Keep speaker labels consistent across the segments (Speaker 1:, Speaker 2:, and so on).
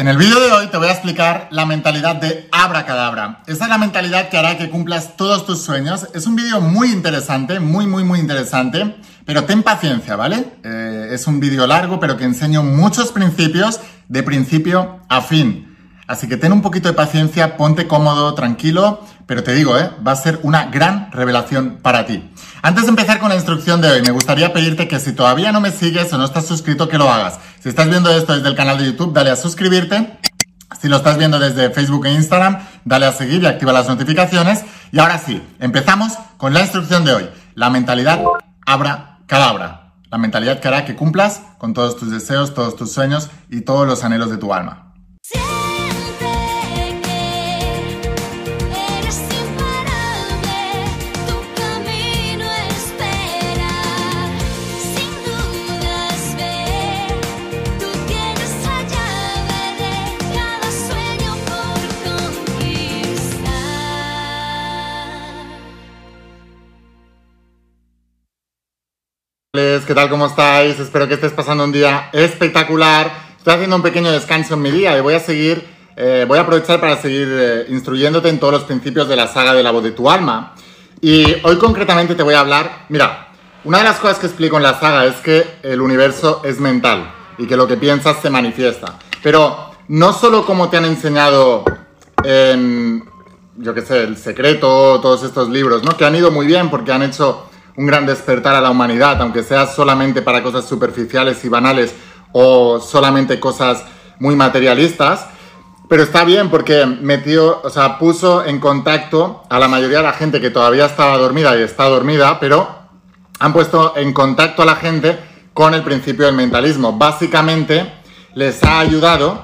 Speaker 1: En el vídeo de hoy te voy a explicar la mentalidad de abracadabra. Esa es la mentalidad que hará que cumplas todos tus sueños. Es un vídeo muy interesante, muy, muy, muy interesante, pero ten paciencia, ¿vale? Eh, es un vídeo largo, pero que enseño muchos principios de principio a fin. Así que ten un poquito de paciencia, ponte cómodo, tranquilo, pero te digo, ¿eh? va a ser una gran revelación para ti. Antes de empezar con la instrucción de hoy, me gustaría pedirte que si todavía no me sigues o no estás suscrito, que lo hagas. Si estás viendo esto desde el canal de YouTube, dale a suscribirte. Si lo estás viendo desde Facebook e Instagram, dale a seguir y activa las notificaciones. Y ahora sí, empezamos con la instrucción de hoy. La mentalidad abra cadabra. La mentalidad que hará que cumplas con todos tus deseos, todos tus sueños y todos los anhelos de tu alma. ¿Qué tal? ¿Cómo estáis? Espero que estés pasando un día espectacular. Estoy haciendo un pequeño descanso en mi día y voy a seguir, eh, voy a aprovechar para seguir eh, instruyéndote en todos los principios de la saga de la voz de tu alma. Y hoy concretamente te voy a hablar, mira, una de las cosas que explico en la saga es que el universo es mental y que lo que piensas se manifiesta. Pero no solo como te han enseñado en, yo qué sé, El Secreto, todos estos libros, ¿no? Que han ido muy bien porque han hecho un gran despertar a la humanidad, aunque sea solamente para cosas superficiales y banales o solamente cosas muy materialistas. Pero está bien porque metió, o sea, puso en contacto a la mayoría de la gente que todavía estaba dormida y está dormida, pero han puesto en contacto a la gente con el principio del mentalismo. Básicamente les ha ayudado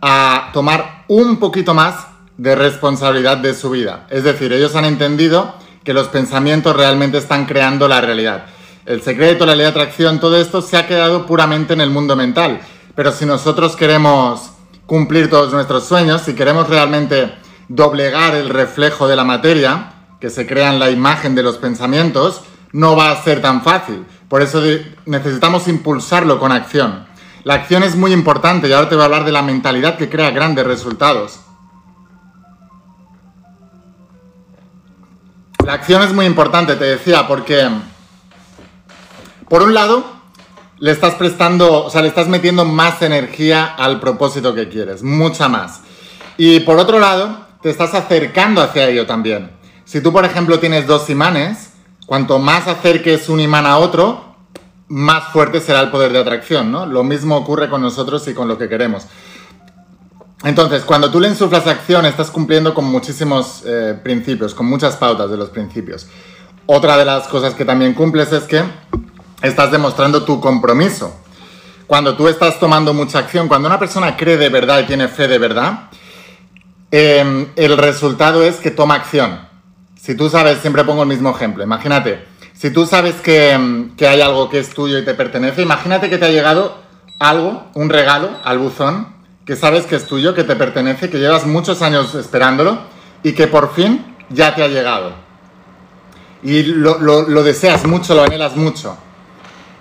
Speaker 1: a tomar un poquito más de responsabilidad de su vida. Es decir, ellos han entendido que los pensamientos realmente están creando la realidad. El secreto, la ley de atracción, todo esto se ha quedado puramente en el mundo mental. Pero si nosotros queremos cumplir todos nuestros sueños, si queremos realmente doblegar el reflejo de la materia, que se crea en la imagen de los pensamientos, no va a ser tan fácil. Por eso necesitamos impulsarlo con acción. La acción es muy importante y ahora te voy a hablar de la mentalidad que crea grandes resultados. La acción es muy importante, te decía, porque por un lado le estás prestando, o sea, le estás metiendo más energía al propósito que quieres, mucha más. Y por otro lado, te estás acercando hacia ello también. Si tú, por ejemplo, tienes dos imanes, cuanto más acerques un imán a otro, más fuerte será el poder de atracción, ¿no? Lo mismo ocurre con nosotros y con lo que queremos. Entonces, cuando tú le insuflas acción, estás cumpliendo con muchísimos eh, principios, con muchas pautas de los principios. Otra de las cosas que también cumples es que estás demostrando tu compromiso. Cuando tú estás tomando mucha acción, cuando una persona cree de verdad y tiene fe de verdad, em, el resultado es que toma acción. Si tú sabes, siempre pongo el mismo ejemplo, imagínate, si tú sabes que, em, que hay algo que es tuyo y te pertenece, imagínate que te ha llegado algo, un regalo al buzón que sabes que es tuyo, que te pertenece, que llevas muchos años esperándolo y que por fin ya te ha llegado. Y lo, deseas mucho, lo anhelas mucho.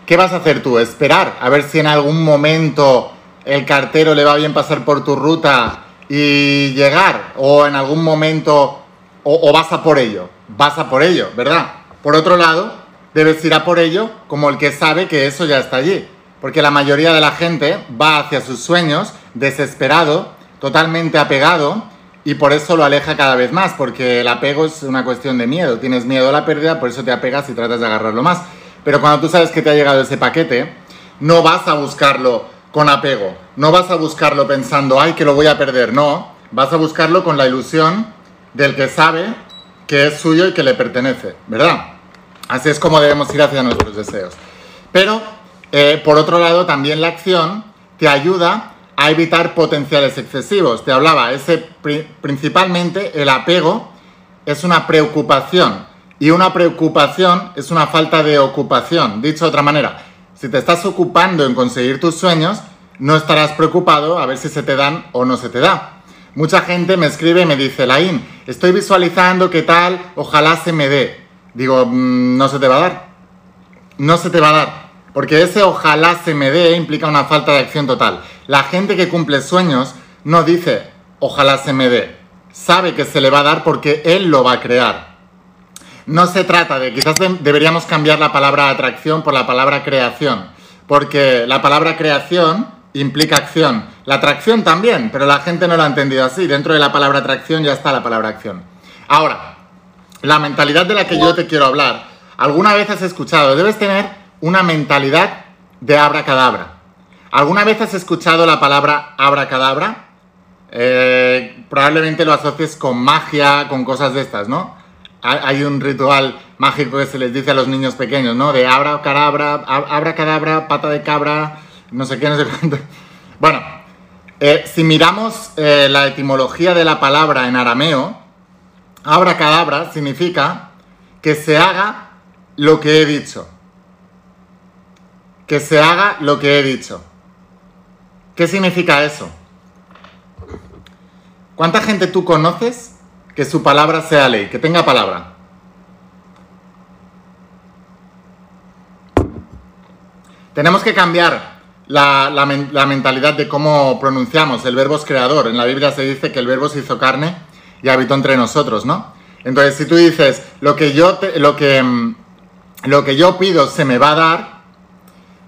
Speaker 1: ¿Qué vas a hacer tú? Esperar a ver si en algún momento el cartero le va bien pasar por tu ruta y llegar o en algún momento o, o, vas a por ello, vas a por ello, ¿verdad? Por otro lado, debes ir a por ello como el que sabe que eso ya está allí, porque la mayoría de la gente va hacia sus sueños desesperado, totalmente apegado y por eso lo aleja cada vez más, porque el apego es una cuestión de miedo. Tienes miedo a la pérdida, por eso te apegas y tratas de agarrarlo más. Pero cuando tú sabes que te ha llegado ese paquete, no vas a buscarlo con apego, no vas a buscarlo pensando, ay, que lo voy a perder, no, vas a buscarlo con la ilusión del que sabe que es suyo y que le pertenece, ¿verdad? Así es como debemos ir hacia nuestros deseos. Pero, eh, por otro lado, también la acción te ayuda a evitar potenciales excesivos. Te hablaba, ese principalmente el apego es una preocupación y una preocupación es una falta de ocupación. Dicho de otra manera, si te estás ocupando en conseguir tus sueños, no estarás preocupado a ver si se te dan o no se te da. Mucha gente me escribe y me dice, Laín, estoy visualizando qué tal, ojalá se me dé. Digo, mm, no se te va a dar. No se te va a dar. Porque ese ojalá se me dé implica una falta de acción total. La gente que cumple sueños no dice, ojalá se me dé. Sabe que se le va a dar porque él lo va a crear. No se trata de, quizás deberíamos cambiar la palabra atracción por la palabra creación, porque la palabra creación implica acción. La atracción también, pero la gente no lo ha entendido así. Dentro de la palabra atracción ya está la palabra acción. Ahora, la mentalidad de la que yo te quiero hablar, alguna vez has escuchado, debes tener una mentalidad de abracadabra. ¿Alguna vez has escuchado la palabra abracadabra? Eh, probablemente lo asocies con magia, con cosas de estas, ¿no? Hay un ritual mágico que se les dice a los niños pequeños, ¿no? De abracadabra, abracadabra, pata de cabra, no sé qué, no sé cuánto. Bueno, eh, si miramos eh, la etimología de la palabra en arameo, abracadabra significa que se haga lo que he dicho. Que se haga lo que he dicho. ¿Qué significa eso? ¿Cuánta gente tú conoces que su palabra sea ley, que tenga palabra? Tenemos que cambiar la, mentalidad de cómo pronunciamos. El verbo es creador. En la Biblia se dice que el verbo se hizo carne y habitó entre nosotros, ¿no? Entonces, si tú dices, lo que yo, lo que, mm, lo que yo pido se me va a dar,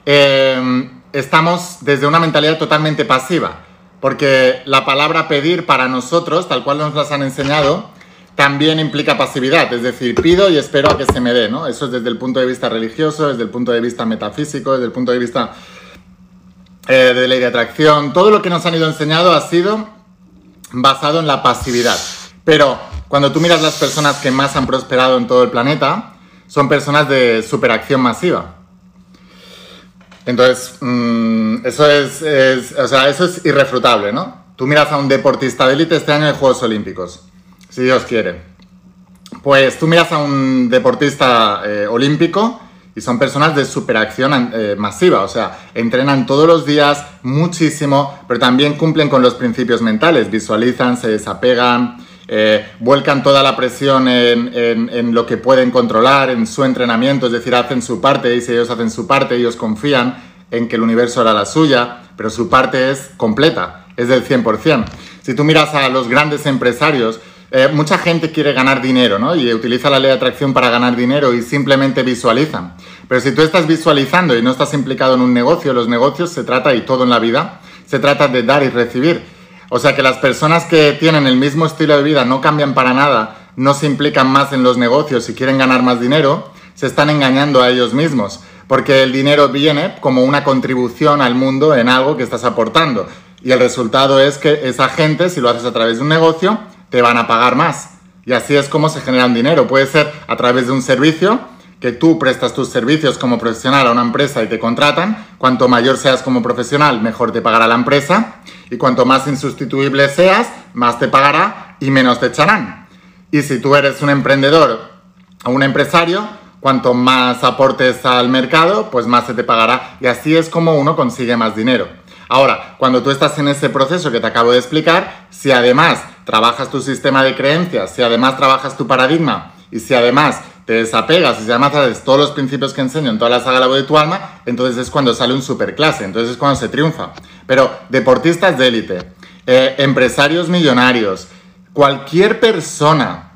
Speaker 1: em, estamos desde una mentalidad totalmente pasiva. Porque la palabra pedir para nosotros, tal cual nos las han enseñado, también implica pasividad. Es decir, pido y espero a que se me dé, ¿no? Eso es desde el punto de vista religioso, desde el punto de vista metafísico, desde el punto de vista eh, de ley de atracción, todo lo que nos han ido enseñado ha sido basado en la pasividad. Pero cuando tú miras las personas que más han prosperado en todo el planeta, son personas de superacción masiva. Entonces, mm, eso, es, eso es irrefutable, ¿no? Tú miras a un deportista de élite este año de Juegos Olímpicos, si Dios quiere. Pues tú miras a un deportista eh, olímpico y son personas de superacción eh, masiva, o sea, entrenan todos los días muchísimo, pero también cumplen con los principios mentales, visualizan, se desapegan, eh, vuelcan toda la presión en, lo que pueden controlar, en su entrenamiento, es decir, hacen su parte y si ellos hacen su parte, ellos confían en que el universo hará la suya, pero su parte es completa, es del 100%. Si tú miras a los grandes empresarios, eh, mucha gente quiere ganar dinero, ¿no? Y utiliza la ley de atracción para ganar dinero y simplemente visualizan. Pero si tú estás visualizando y no estás implicado en un negocio, los negocios se trata, y todo en la vida, se trata de dar y recibir. O sea que las personas que tienen el mismo estilo de vida no cambian para nada, no se implican más en los negocios y quieren ganar más dinero, se están engañando a ellos mismos. Porque el dinero viene como una contribución al mundo en algo que estás aportando. Y el resultado es que esa gente, si lo haces a través de un negocio, te van a pagar más. Y así es como se genera dinero. Puede ser a través de un servicio, que tú prestas tus servicios como profesional a una empresa y te contratan. Cuanto mayor seas como profesional, mejor te pagará la empresa. Y cuanto más insustituible seas, más te pagará y menos te echarán. Y si tú eres un emprendedor o un empresario, cuanto más aportes al mercado, pues más se te pagará. Y así es como uno consigue más dinero. Ahora, cuando tú estás en ese proceso que te acabo de explicar, si además trabajas tu sistema de creencias, si además trabajas tu paradigma y si además te desapegas y además haces todos los principios que enseño en toda la saga La voz de tu alma, entonces es cuando sale un superclase, entonces es cuando se triunfa. Pero deportistas de élite, eh, empresarios millonarios, cualquier persona,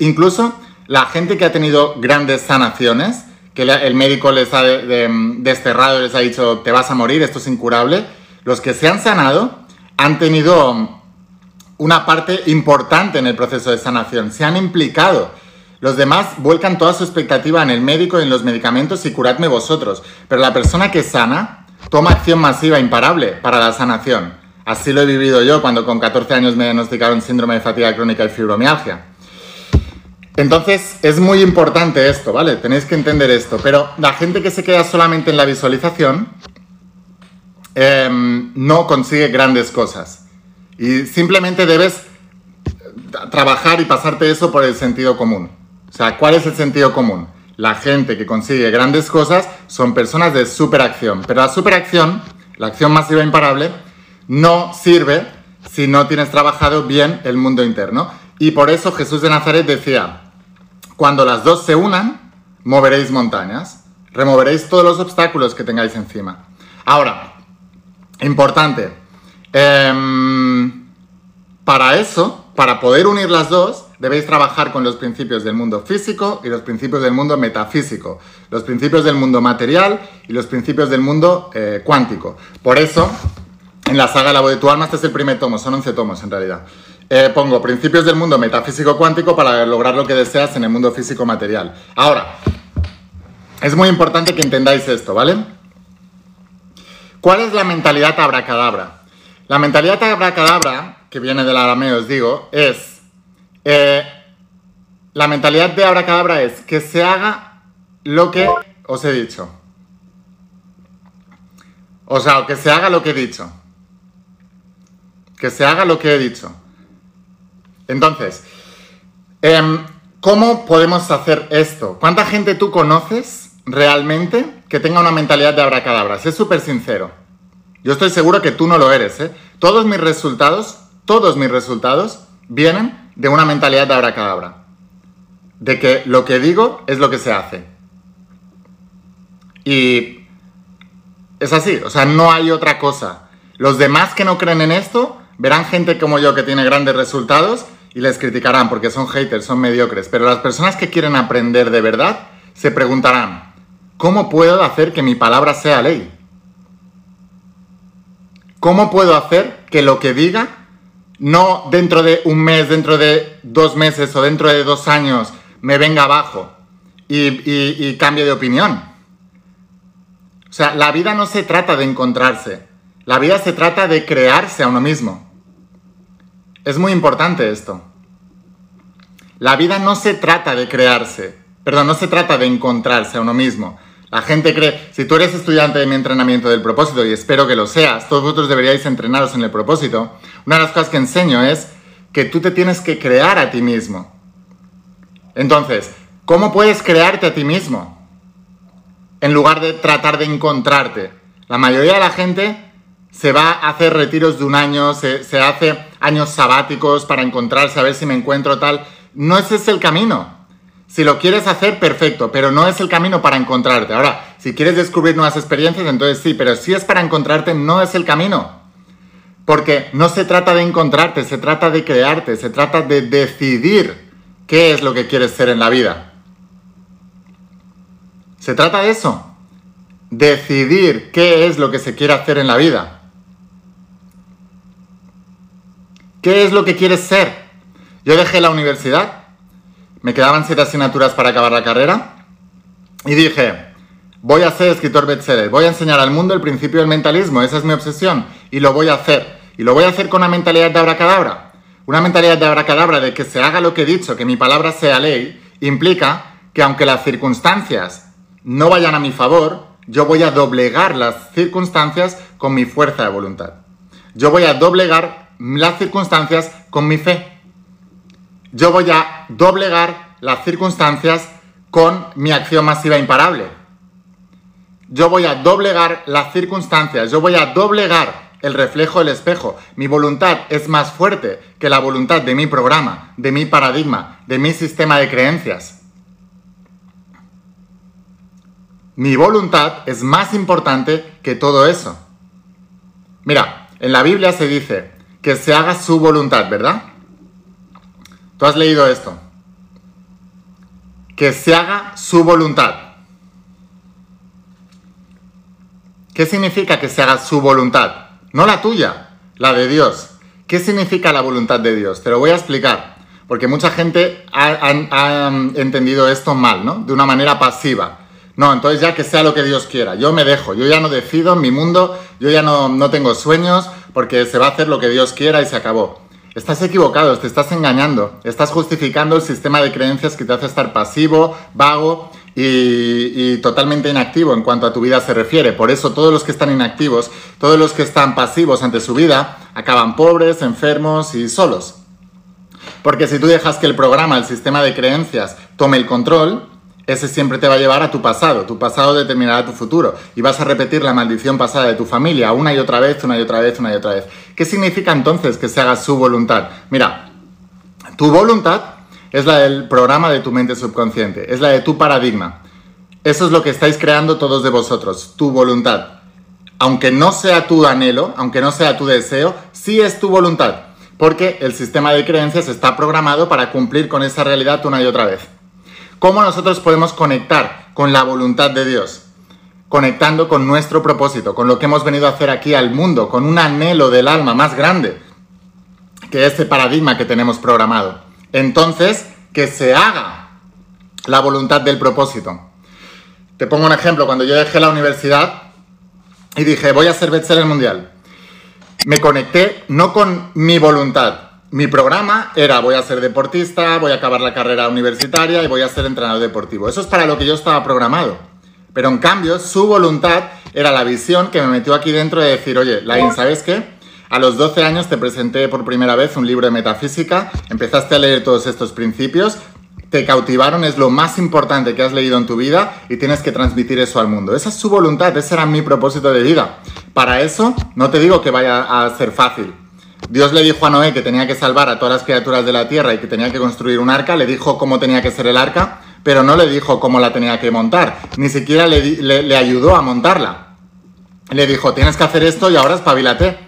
Speaker 1: incluso la gente que ha tenido grandes sanaciones, que el médico les ha desterrado y les ha dicho te vas a morir, esto es incurable, los que se han sanado han tenido una parte importante en el proceso de sanación, se han implicado. Los demás vuelcan toda su expectativa en el médico y en los medicamentos y curadme vosotros. Pero la persona que sana toma acción masiva imparable para la sanación. Así lo he vivido yo cuando con 14 años me diagnosticaron síndrome de fatiga crónica y fibromialgia. Entonces es muy importante esto, ¿vale? Tenéis que entender esto. Pero la gente que se queda solamente en la visualización em, no consigue grandes cosas. Y simplemente debes trabajar y pasarte eso por el sentido común. O sea, ¿cuál es el sentido común? La gente que consigue grandes cosas son personas de superacción. Pero la superacción, la acción masiva imparable, no sirve si no tienes trabajado bien el mundo interno. Y por eso Jesús de Nazaret decía, cuando las dos se unan, moveréis montañas, removeréis todos los obstáculos que tengáis encima. Ahora, importante, Em, para eso, para poder unir las dos, debéis trabajar con los principios del mundo físico y los principios del mundo metafísico, los principios del mundo material y los principios del mundo eh, cuántico. Por eso, en la saga La voz de tu alma, este es el primer tomo, son 11 tomos en realidad. Eh, pongo principios del mundo metafísico cuántico para lograr lo que deseas en el mundo físico material. Ahora, es muy importante que entendáis esto, ¿vale? ¿Cuál es la mentalidad abracadabra? La mentalidad abracadabra, que viene del arameo, os digo, es... Eh, la mentalidad de abracadabra es que se haga lo que os he dicho. O sea, que se haga lo que he dicho. Que se haga lo que he dicho. Entonces, em, ¿cómo podemos hacer esto? ¿Cuánta gente tú conoces realmente que tenga una mentalidad de abracadabra? Sé súper sincero. Yo estoy seguro que tú no lo eres, ¿eh? Todos mis resultados, todos mis resultados vienen de una mentalidad de abracadabra. De que lo que digo es lo que se hace. Y es así, o sea, no hay otra cosa. Los demás que no creen en esto verán gente como yo que tiene grandes resultados y les criticarán porque son haters, son mediocres. Pero las personas que quieren aprender de verdad se preguntarán, ¿cómo puedo hacer que mi palabra sea ley? ¿Cómo puedo hacer que lo que diga, no dentro de un mes, dentro de dos meses o dentro de dos años, me venga abajo y, cambie de opinión? O sea, la vida no se trata de encontrarse, la vida se trata de crearse a uno mismo. Es muy importante esto. La vida no se trata de crearse, perdón, no se trata de encontrarse a uno mismo. La gente cree, si tú eres estudiante de mi entrenamiento del propósito, y espero que lo seas, todos vosotros deberíais entrenaros en el propósito, una de las cosas que enseño es que tú te tienes que crear a ti mismo. Entonces, ¿cómo puedes crearte a ti mismo? En lugar de tratar de encontrarte. La mayoría de la gente se va a hacer retiros de un año, se, hace años sabáticos para encontrarse, a ver si me encuentro tal. No ese es el camino. Si lo quieres hacer, perfecto, pero no es el camino para encontrarte. Ahora, si quieres descubrir nuevas experiencias, entonces sí, pero si es para encontrarte, no es el camino. Porque no se trata de encontrarte, se trata de crearte, se trata de decidir qué es lo que quieres ser en la vida. Se trata de eso. Decidir qué es lo que se quiere hacer en la vida. ¿Qué es lo que quieres ser? Yo dejé la universidad, me quedaban siete asignaturas para acabar la carrera y dije, voy a ser escritor bestseller, voy a enseñar al mundo el principio del mentalismo, esa es mi obsesión y lo voy a hacer. Y lo voy a hacer con una mentalidad de abracadabra. Una mentalidad de abracadabra de que se haga lo que he dicho, que mi palabra sea ley, implica que aunque las circunstancias no vayan a mi favor, yo voy a doblegar las circunstancias con mi fuerza de voluntad. Yo voy a doblegar las circunstancias con mi fe. Yo voy a doblegar las circunstancias con mi acción masiva imparable. Yo voy a doblegar las circunstancias, yo voy a doblegar el reflejo del espejo. Mi voluntad es más fuerte que la voluntad de mi programa, de mi paradigma, de mi sistema de creencias. Mi voluntad es más importante que todo eso. Mira, en la Biblia se dice, que se haga su voluntad, ¿verdad? Tú has leído esto. Que se haga su voluntad. ¿Qué significa que se haga su voluntad? No la tuya, la de Dios. ¿Qué significa la voluntad de Dios? Te lo voy a explicar. Porque mucha gente ha, um, entendido esto mal, ¿no? De una manera pasiva. No, entonces ya que sea lo que Dios quiera. Yo me dejo, yo ya no decido en mi mundo, yo ya no, no tengo sueños, porque se va a hacer lo que Dios quiera y se acabó. Estás equivocado, te estás engañando, estás justificando el sistema de creencias que te hace estar pasivo, vago y, totalmente inactivo en cuanto a tu vida se refiere. Por eso todos los que están inactivos, todos los que están pasivos ante su vida, acaban pobres, enfermos y solos. Porque si tú dejas que el programa, el sistema de creencias, tome el control, ese siempre te va a llevar a tu pasado, tu pasado determinará tu futuro y vas a repetir la maldición pasada de tu familia una y otra vez, una y otra vez, una y otra vez. ¿Qué significa entonces que se haga su voluntad? Mira, tu voluntad es la del programa de tu mente subconsciente, es la de tu paradigma. Eso es lo que estáis creando todos de vosotros, tu voluntad. Aunque no sea tu anhelo, aunque no sea tu deseo, sí es tu voluntad. porque el sistema de creencias está programado para cumplir con esa realidad una y otra vez. ¿Cómo nosotros podemos conectar con la voluntad de Dios? Conectando con nuestro propósito, con lo que hemos venido a hacer aquí al mundo, con un anhelo del alma más grande que ese paradigma que tenemos programado. Entonces, que se haga la voluntad del propósito. Te pongo un ejemplo, cuando yo dejé la universidad y dije, voy a ser bestseller mundial, me conecté no con mi voluntad. Mi programa era voy a ser deportista, voy a acabar la carrera universitaria y voy a ser entrenador deportivo. Eso es para lo que yo estaba programado. Pero en cambio, su voluntad era la visión que me metió aquí dentro de decir, oye, Lain, ¿sabes qué? A los 12 años te presenté por primera vez un libro de metafísica, empezaste a leer todos estos principios, te cautivaron, es lo más importante que has leído en tu vida y tienes que transmitir eso al mundo. Esa es su voluntad, ese era mi propósito de vida. Para eso, no te digo que vaya a ser fácil. Dios le dijo a Noé que tenía que salvar a todas las criaturas de la tierra y que tenía que construir un arca, le dijo cómo tenía que ser el arca, pero no le dijo cómo la tenía que montar, ni siquiera le, ayudó a montarla. Le dijo, tienes que hacer esto y ahora espabilate.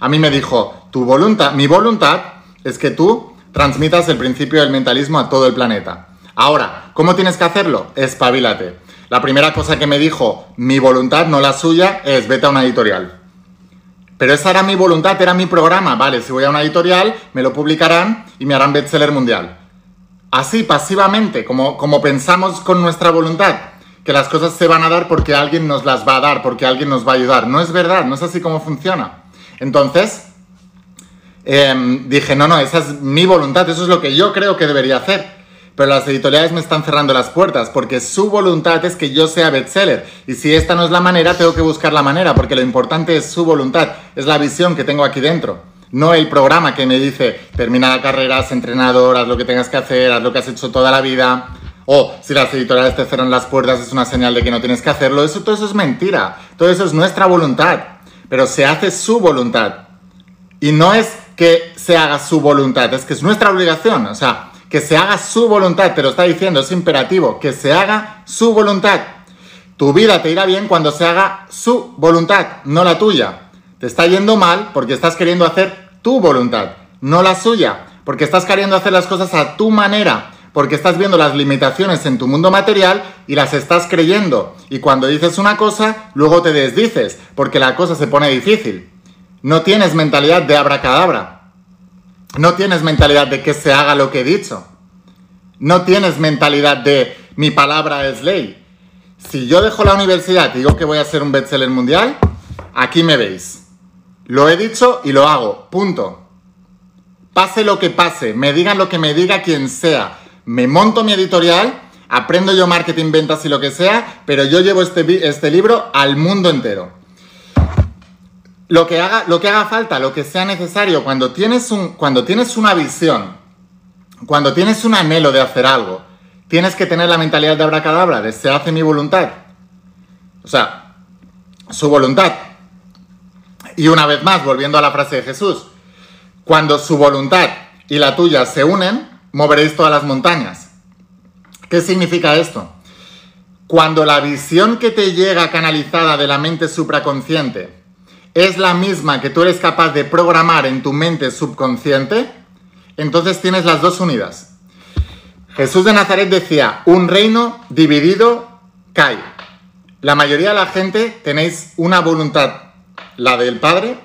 Speaker 1: A mí me dijo, tu voluntad, mi voluntad es que tú transmitas el principio del mentalismo a todo el planeta. Ahora, ¿cómo tienes que hacerlo? Espabilate. La primera cosa que me dijo, mi voluntad, no la suya, es vete a una editorial. Pero esa era mi voluntad, era mi programa. Vale, si voy a una editorial, me lo publicarán y me harán bestseller mundial. Así, pasivamente, como, como pensamos con nuestra voluntad, que las cosas se van a dar porque alguien nos las va a dar, porque alguien nos va a ayudar. No es verdad, no es así como funciona. Entonces, Em, dije, no, no, esa es mi voluntad, eso es lo que yo creo que debería hacer. Pero las editoriales me están cerrando las puertas porque su voluntad es que yo sea bestseller. Y si esta no es la manera, tengo que buscar la manera porque lo importante es su voluntad, es la visión que tengo aquí dentro. No el programa que me dice, termina la carrera, haz entrenador, haz lo que tengas que hacer, haz lo que has hecho toda la vida. O si las editoriales te cerran las puertas es una señal de que no tienes que hacerlo. Eso, todo eso es mentira. Todo eso es nuestra voluntad. Pero se hace su voluntad. Y no es que se haga su voluntad, es que es nuestra obligación, o sea, que se haga su voluntad, te lo está diciendo, es imperativo, que se haga su voluntad. Tu vida te irá bien cuando se haga su voluntad, no la tuya. Te está yendo mal porque estás queriendo hacer tu voluntad, no la suya, porque estás queriendo hacer las cosas a tu manera, porque estás viendo las limitaciones en tu mundo material y las estás creyendo. Y cuando dices una cosa, luego te desdices, porque la cosa se pone difícil. No tienes mentalidad de abracadabra. No tienes mentalidad de que se haga lo que he dicho. No tienes mentalidad de mi palabra es ley. Si yo dejo la universidad y digo que voy a ser un bestseller mundial, aquí me veis. Lo he dicho y lo hago. Punto. Pase lo que pase, me digan lo que me diga quien sea. Me monto mi editorial, aprendo yo marketing, ventas y lo que sea, pero yo llevo este, este libro al mundo entero lo que haga, lo que haga falta, lo que sea necesario, cuando tienes, un, cuando tienes una visión, cuando tienes un anhelo de hacer algo, tienes que tener la mentalidad de abracadabra, de se hace mi voluntad. O sea, su voluntad. Y una vez más, volviendo a la frase de Jesús, cuando su voluntad y la tuya se unen, moveréis todas las montañas. ¿Qué significa esto? Cuando la visión que te llega canalizada de la mente supraconsciente es la misma que tú eres capaz de programar en tu mente subconsciente, entonces tienes las dos unidas. Jesús de Nazaret decía, un reino dividido cae. La mayoría de la gente tenéis una voluntad, la del Padre,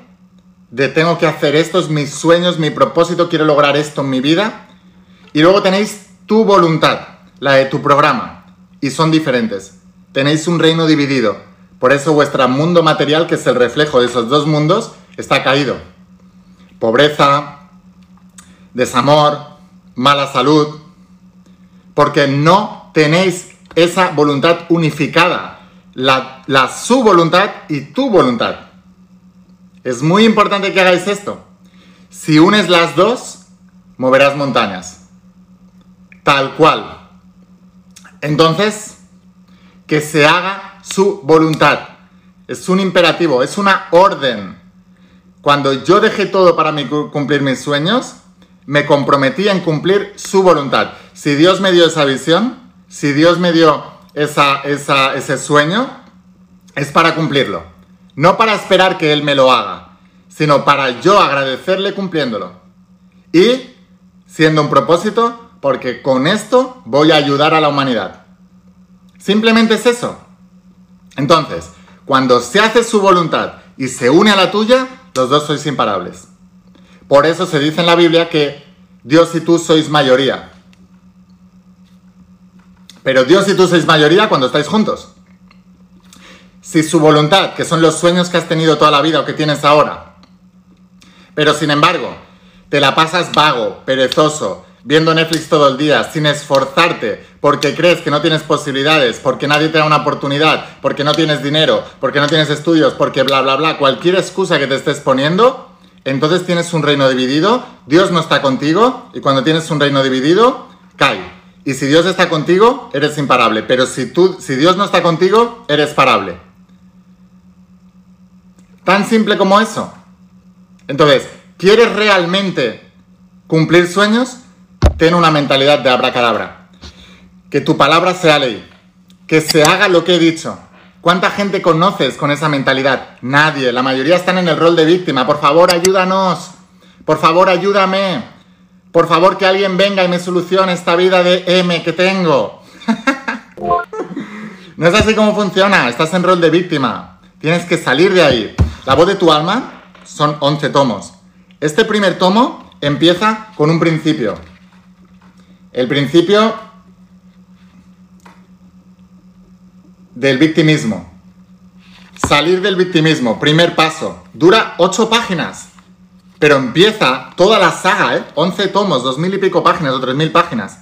Speaker 1: de tengo que hacer esto, mis sueños, mi propósito, quiero lograr esto en mi vida. Y luego tenéis tu voluntad, la de tu programa, y son diferentes. Tenéis un reino dividido. Por eso vuestro mundo material, que es el reflejo de esos dos mundos, está caído. Pobreza, desamor, mala salud, porque no tenéis esa voluntad unificada, la, la su voluntad y tu voluntad. Es muy importante que hagáis esto. Si unes las dos, moverás montañas. Tal cual. Entonces, que se haga su voluntad. Es un imperativo, es una orden. Cuando yo dejé todo para cumplir mis sueños, me comprometí en cumplir su voluntad. Si Dios me dio esa visión, si Dios me dio esa, ese sueño, es para cumplirlo. No para esperar que Él me lo haga, sino para yo agradecerle cumpliéndolo. Y siendo un propósito, porque con esto voy a ayudar a la humanidad. Simplemente es eso. Entonces, cuando se hace su voluntad y se une a la tuya, los dos sois imparables. Por eso se dice en la Biblia que Dios y tú sois mayoría. Pero Dios y tú sois mayoría cuando estáis juntos. Si su voluntad, que son los sueños que has tenido toda la vida o que tienes ahora, pero sin embargo, te la pasas vago, perezoso, viendo Netflix todo el día, sin esforzarte, porque crees que no tienes posibilidades, porque nadie te da una oportunidad, porque no tienes dinero, porque no tienes estudios, porque bla, bla, bla, cualquier excusa que te estés poniendo, entonces tienes un reino dividido, Dios no está contigo, y cuando tienes un reino dividido, cae. Y si Dios está contigo, eres imparable, pero si, tú, si Dios no está contigo, eres parable. Tan simple como eso. Entonces, ¿quieres realmente cumplir sueños? Ten una mentalidad de abracadabra. Que tu palabra sea ley. Que se haga lo que he dicho. ¿Cuánta gente conoces con esa mentalidad? Nadie. La mayoría están en el rol de víctima. Por favor, ayúdanos. Por favor, ayúdame. Por favor, que alguien venga y me solucione esta vida de M que tengo. no es así como funciona. Estás en rol de víctima. Tienes que salir de ahí. La voz de tu alma son 11 tomos. Este primer tomo empieza con un principio. El principio del victimismo. Salir del victimismo, primer paso. Dura 8 páginas. Pero empieza toda la saga, ¿eh? 11 tomos, 2.000 y pico páginas o 3.000 páginas.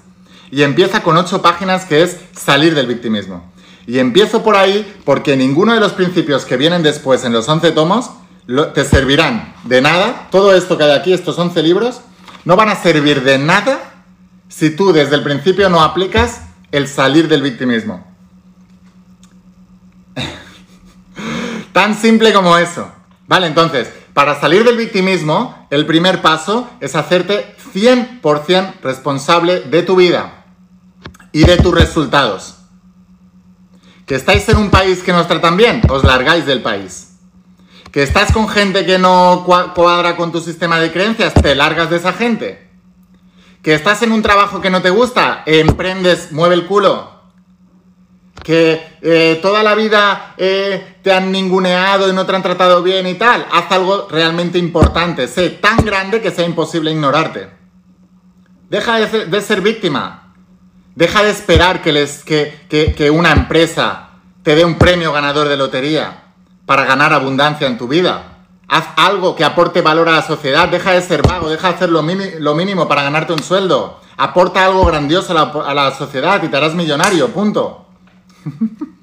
Speaker 1: Y empieza con 8 páginas que es salir del victimismo. Y empiezo por ahí porque ninguno de los principios que vienen después en los 11 tomos te servirán de nada. Todo esto que hay aquí, estos 11 libros, no van a servir de nada si tú desde el principio no aplicas el salir del victimismo. Tan simple como eso. Vale, entonces, para salir del victimismo, el primer paso es hacerte 100% responsable de tu vida y de tus resultados. Que estáis en un país que no os tratan bien, os largáis del país. Que estás con gente que no cuadra con tu sistema de creencias, te largas de esa gente. Que estás en un trabajo que no te gusta, emprendes, mueve el culo. Que eh, toda la vida eh, te han ninguneado y no te han tratado bien y tal, haz algo realmente importante, sé tan grande que sea imposible ignorarte. Deja de ser víctima, Deja de esperar que, les, que, una empresa te dé un premio ganador de lotería para ganar abundancia en tu vida. Haz algo que aporte valor a la sociedad. Deja de ser vago, deja de hacer lo, mínimo para ganarte un sueldo. Aporta algo grandioso a la, a la sociedad y te harás millonario, punto.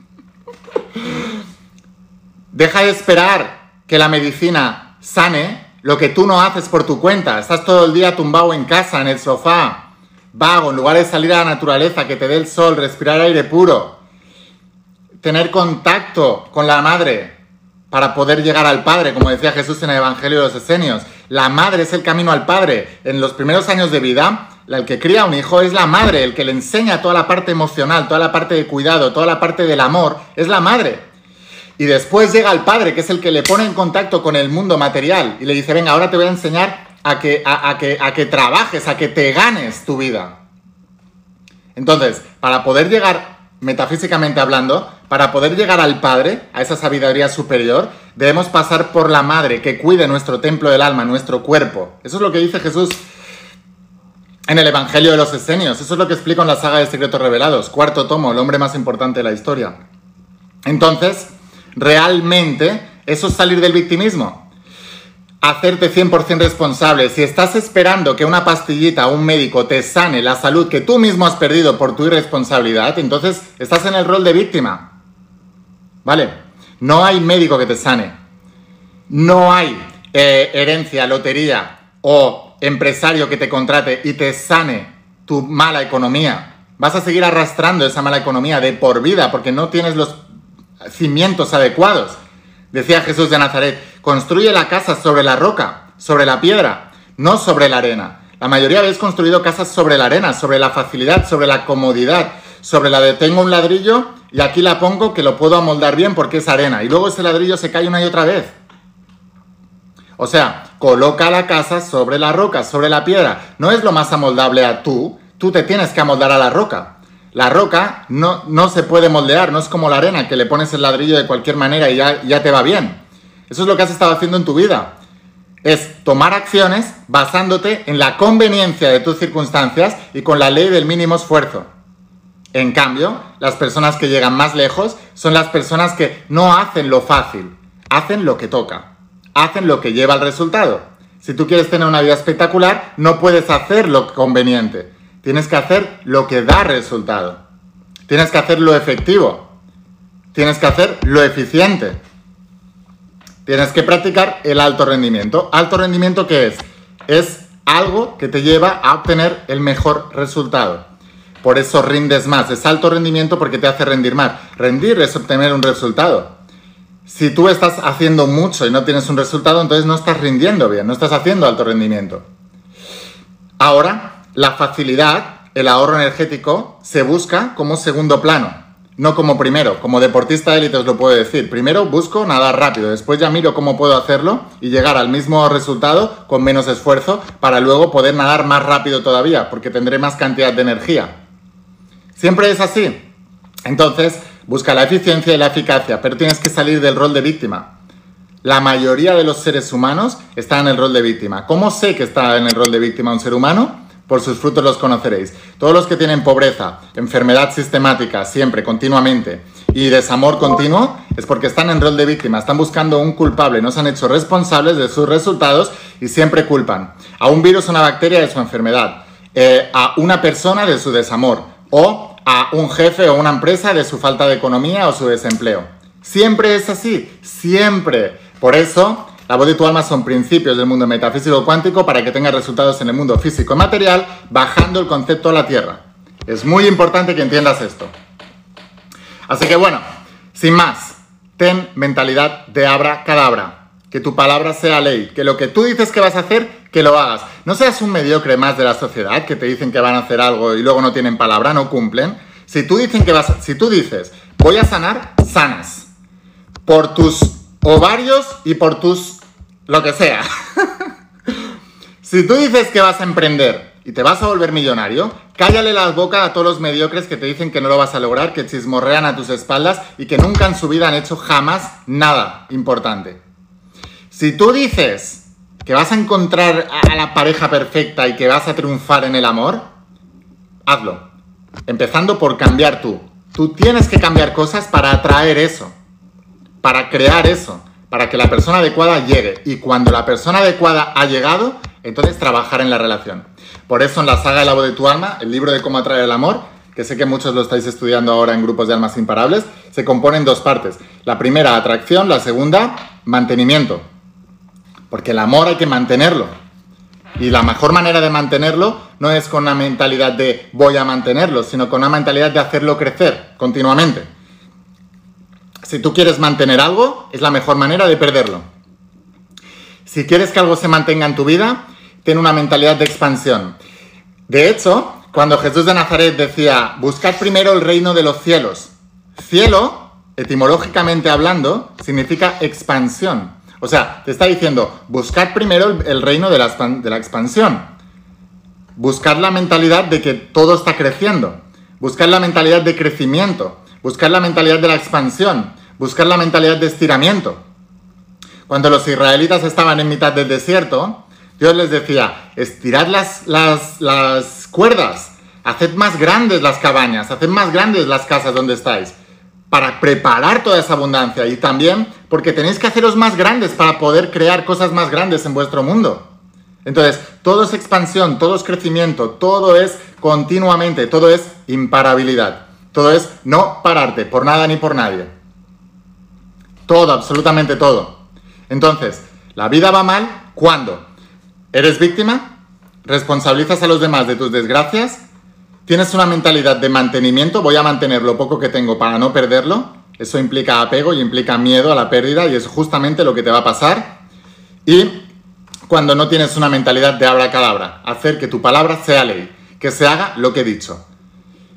Speaker 1: deja de esperar que la medicina sane lo que tú no haces por tu cuenta. Estás todo el día tumbado en casa, en el sofá, vago, en lugar de salir a la naturaleza, que te dé el sol, respirar aire puro, tener contacto con la madre para poder llegar al Padre, como decía Jesús en el Evangelio de los Esenios. La madre es el camino al Padre. En los primeros años de vida, el que cría un hijo es la madre, el que le enseña toda la parte emocional, toda la parte de cuidado, toda la parte del amor, es la madre. Y después llega el padre, que es el que le pone en contacto con el mundo material y le dice, venga, ahora te voy a enseñar a que, a, que, a que trabajes, a que te ganes tu vida. Entonces, para poder llegar, metafísicamente hablando, para poder llegar al Padre, a esa sabiduría superior, debemos pasar por la Madre que cuide nuestro templo del alma, nuestro cuerpo. Eso es lo que dice Jesús en el Evangelio de los Esenios. Eso es lo que explica en la saga de Secretos Revelados, cuarto tomo, el hombre más importante de la historia. Entonces, realmente, eso es salir del victimismo hacerte 100% responsable. Si estás esperando que una pastillita o un médico te sane la salud que tú mismo has perdido por tu irresponsabilidad, entonces estás en el rol de víctima. ¿Vale? No hay médico que te sane. No hay eh, herencia, lotería o empresario que te contrate y te sane tu mala economía. Vas a seguir arrastrando esa mala economía de por vida porque no tienes los cimientos adecuados. Decía Jesús de Nazaret, construye la casa sobre la roca, sobre la piedra, no sobre la arena. La mayoría habéis construido casas sobre la arena, sobre la facilidad, sobre la comodidad, sobre la de tengo un ladrillo y aquí la pongo que lo puedo amoldar bien porque es arena. Y luego ese ladrillo se cae una y otra vez. O sea, coloca la casa sobre la roca, sobre la piedra. No es lo más amoldable a tú, tú te tienes que amoldar a la roca. La roca no, no se puede moldear, no es como la arena, que le pones el ladrillo de cualquier manera y ya, ya te va bien. Eso es lo que has estado haciendo en tu vida. Es tomar acciones basándote en la conveniencia de tus circunstancias y con la ley del mínimo esfuerzo. En cambio, las personas que llegan más lejos son las personas que no hacen lo fácil, hacen lo que toca, hacen lo que lleva al resultado. Si tú quieres tener una vida espectacular, no puedes hacer lo conveniente, Tienes que hacer lo que da resultado. Tienes que hacer lo efectivo. Tienes que hacer lo eficiente. Tienes que practicar el alto rendimiento. ¿Alto rendimiento qué es? Es algo que te lleva a obtener el mejor resultado. Por eso rindes más. Es alto rendimiento porque te hace rendir más. Rendir es obtener un resultado. Si tú estás haciendo mucho y no tienes un resultado, entonces no estás rindiendo bien, no estás haciendo alto rendimiento. Ahora, la facilidad, el ahorro energético, se busca como segundo plano, no como primero. Como deportista élite os lo puedo decir. Primero busco nadar rápido, después ya miro cómo puedo hacerlo y llegar al mismo resultado con menos esfuerzo para luego poder nadar más rápido todavía, porque tendré más cantidad de energía. Siempre es así. Entonces, busca la eficiencia y la eficacia, pero tienes que salir del rol de víctima. La mayoría de los seres humanos están en el rol de víctima. ¿Cómo sé que está en el rol de víctima un ser humano? Por sus frutos los conoceréis. Todos los que tienen pobreza, enfermedad sistemática, siempre, continuamente, y desamor continuo, es porque están en rol de víctima, están buscando un culpable, no se han hecho responsables de sus resultados y siempre culpan a un virus o una bacteria de su enfermedad, eh, a una persona de su desamor, o a un jefe o una empresa de su falta de economía o su desempleo. Siempre es así, siempre. Por eso la voz de tu alma son principios del mundo metafísico cuántico para que tengas resultados en el mundo físico y material, bajando el concepto a la Tierra. Es muy importante que entiendas esto. Así que bueno, sin más, ten mentalidad de abra cadabra. Que tu palabra sea ley, que lo que tú dices que vas a hacer, que lo hagas. No seas un mediocre más de la sociedad que te dicen que van a hacer algo y luego no tienen palabra, no cumplen. Si tú, dicen que vas si tú dices, voy a sanar, sanas. Por tus ovarios y por tus lo que sea. si tú dices que vas a emprender y te vas a volver millonario, cállale las bocas a todos los mediocres que te dicen que no lo vas a lograr, que chismorrean a tus espaldas y que nunca en su vida han hecho jamás nada importante. Si tú dices que vas a encontrar a la pareja perfecta y que vas a triunfar en el amor, hazlo. Empezando por cambiar tú. Tú tienes que cambiar cosas para atraer eso, para crear eso para que la persona adecuada llegue. Y cuando la persona adecuada ha llegado, entonces trabajar en la relación. Por eso en la saga El voz de tu alma, el libro de cómo atraer el amor, que sé que muchos lo estáis estudiando ahora en grupos de almas imparables, se compone en dos partes. La primera, atracción, la segunda, mantenimiento. Porque el amor hay que mantenerlo. Y la mejor manera de mantenerlo no es con una mentalidad de voy a mantenerlo, sino con una mentalidad de hacerlo crecer continuamente si tú quieres mantener algo, es la mejor manera de perderlo. Si quieres que algo se mantenga en tu vida, ten una mentalidad de expansión. De hecho, cuando Jesús de Nazaret decía, buscad primero el reino de los cielos, cielo, etimológicamente hablando, significa expansión. O sea, te está diciendo, buscad primero el, reino de la, expansión. Buscad la mentalidad de que todo está creciendo. Buscad la mentalidad de crecimiento. Buscar la mentalidad de la expansión buscar la mentalidad de estiramiento. Cuando los israelitas estaban en mitad del desierto, Dios les decía, estirad las, las, cuerdas, haced más grandes las cabañas, haced más grandes las casas donde estáis, para preparar toda esa abundancia y también porque tenéis que haceros más grandes para poder crear cosas más grandes en vuestro mundo. Entonces, todo es expansión, todo es crecimiento, todo es continuamente, todo es imparabilidad, todo es no pararte por nada ni por nadie. Todo, absolutamente todo. Entonces, la vida va mal cuando eres víctima, responsabilizas a los demás de tus desgracias, tienes una mentalidad de mantenimiento, voy a mantener lo poco que tengo para no perderlo, eso implica apego y implica miedo a la pérdida y es justamente lo que te va a pasar. Y cuando no tienes una mentalidad de abracadabra, hacer que tu palabra sea ley, que se haga lo que he dicho.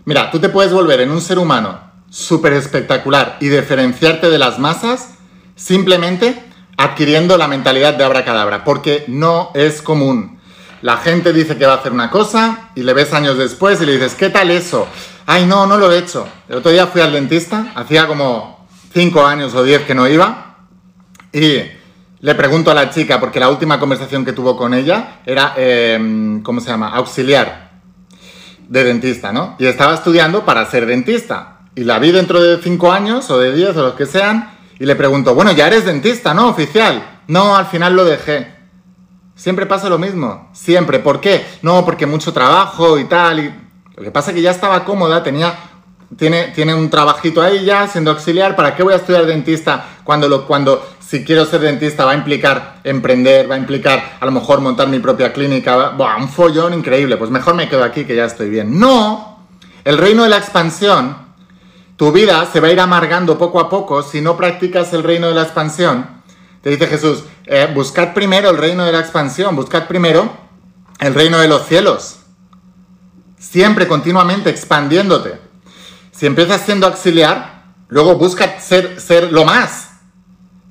Speaker 1: Mira, tú te puedes volver en un ser humano súper espectacular y diferenciarte de las masas simplemente adquiriendo la mentalidad de abracadabra, porque no es común. La gente dice que va a hacer una cosa y le ves años después y le dices, ¿qué tal eso? Ay, no, no lo he hecho. El otro día fui al dentista, hacía como 5 años o 10 que no iba, y le pregunto a la chica, porque la última conversación que tuvo con ella era, em, ¿cómo se llama? Auxiliar de dentista, ¿no? Y estaba estudiando para ser dentista. Y la vi dentro de 5 años o de 10 o los que sean, y le pregunto, bueno, ya eres dentista, ¿no? Oficial. No, al final lo dejé. Siempre pasa lo mismo, siempre. ¿Por qué? No, porque mucho trabajo y tal. Y... Lo que pasa es que ya estaba cómoda, tenía, tiene, tiene un trabajito ahí ya siendo auxiliar. ¿Para qué voy a estudiar dentista cuando, lo, cuando si quiero ser dentista va a implicar emprender, va a implicar a lo mejor montar mi propia clínica? Buah, un follón increíble. Pues mejor me quedo aquí que ya estoy bien. No, el reino de la expansión tu vida se va a ir amargando poco a poco si no practicas el reino de la expansión. Te dice Jesús, eh, buscad primero el reino de la expansión, buscad primero el reino de los cielos. Siempre, continuamente, expandiéndote. Si empiezas siendo auxiliar, luego busca ser, ser lo más.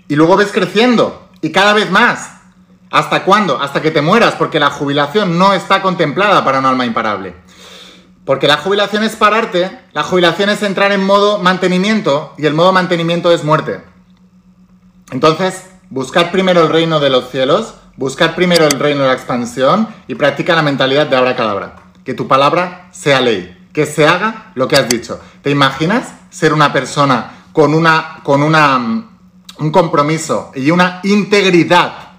Speaker 1: Y luego ves creciendo. Y cada vez más. ¿Hasta cuándo? Hasta que te mueras, porque la jubilación no está contemplada para un alma imparable. Porque la jubilación es pararte, la jubilación es entrar en modo mantenimiento y el modo mantenimiento es muerte. Entonces, buscad primero el reino de los cielos, buscad primero el reino de la expansión y practica la mentalidad de abracadabra. Que tu palabra sea ley, que se haga lo que has dicho. ¿Te imaginas ser una persona con, una, con una, un compromiso y una integridad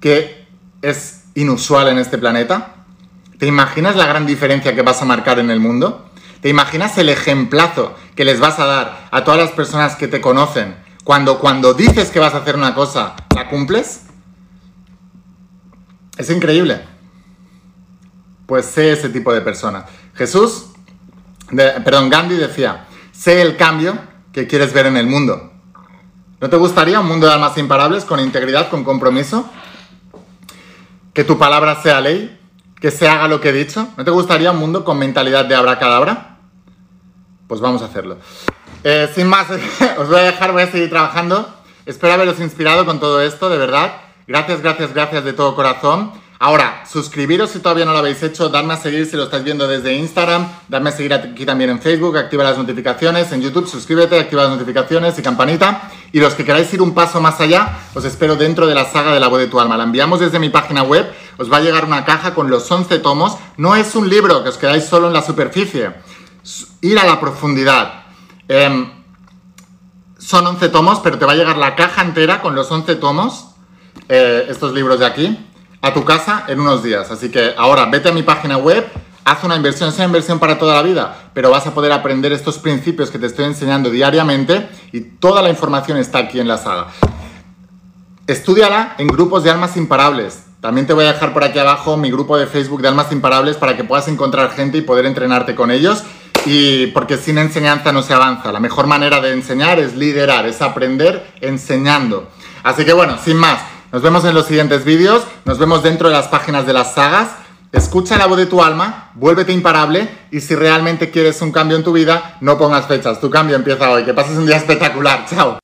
Speaker 1: que es inusual en este planeta? ¿Te imaginas la gran diferencia que vas a marcar en el mundo? ¿Te imaginas el ejemplazo que les vas a dar a todas las personas que te conocen cuando, cuando dices que vas a hacer una cosa, la cumples? Es increíble. Pues sé ese tipo de persona. Jesús, perdón, Gandhi decía, sé el cambio que quieres ver en el mundo. ¿No te gustaría un mundo de almas imparables con integridad, con compromiso? Que tu palabra sea ley, que se haga lo que he dicho? ¿No te gustaría un mundo con mentalidad de abracadabra? Pues vamos a hacerlo. Eh, sin más, os voy a dejar, voy a seguir trabajando. Espero haberos inspirado con todo esto, de verdad. Gracias, gracias, gracias de todo corazón. Ahora, suscribiros si todavía no lo habéis hecho, dadme a seguir si lo estáis viendo desde Instagram, dadme a seguir aquí también en Facebook, activa las notificaciones, en YouTube suscríbete, activa las notificaciones y campanita. Y los que queráis ir un paso más allá, os espero dentro de la saga de la voz de tu alma. La enviamos desde mi página web, os va a llegar una caja con los 11 tomos. No es un libro que os quedáis solo en la superficie, ir a la profundidad. Em, son 11 tomos, pero te va a llegar la caja entera con los 11 tomos, eh, estos libros de aquí a tu casa en unos días. Así que ahora vete a mi página web, haz una inversión, una inversión para toda la vida, pero vas a poder aprender estos principios que te estoy enseñando diariamente y toda la información está aquí en la saga. Estudiala en grupos de almas imparables. También te voy a dejar por aquí abajo mi grupo de Facebook de almas imparables para que puedas encontrar gente y poder entrenarte con ellos. Y porque sin enseñanza no se avanza. La mejor manera de enseñar es liderar, es aprender enseñando. Así que bueno, sin más, nos vemos en los siguientes vídeos, nos vemos dentro de las páginas de las sagas. Escucha la voz de tu alma, vuélvete imparable y si realmente quieres un cambio en tu vida, no pongas fechas. Tu cambio empieza hoy. Que pases un día espectacular. Chao.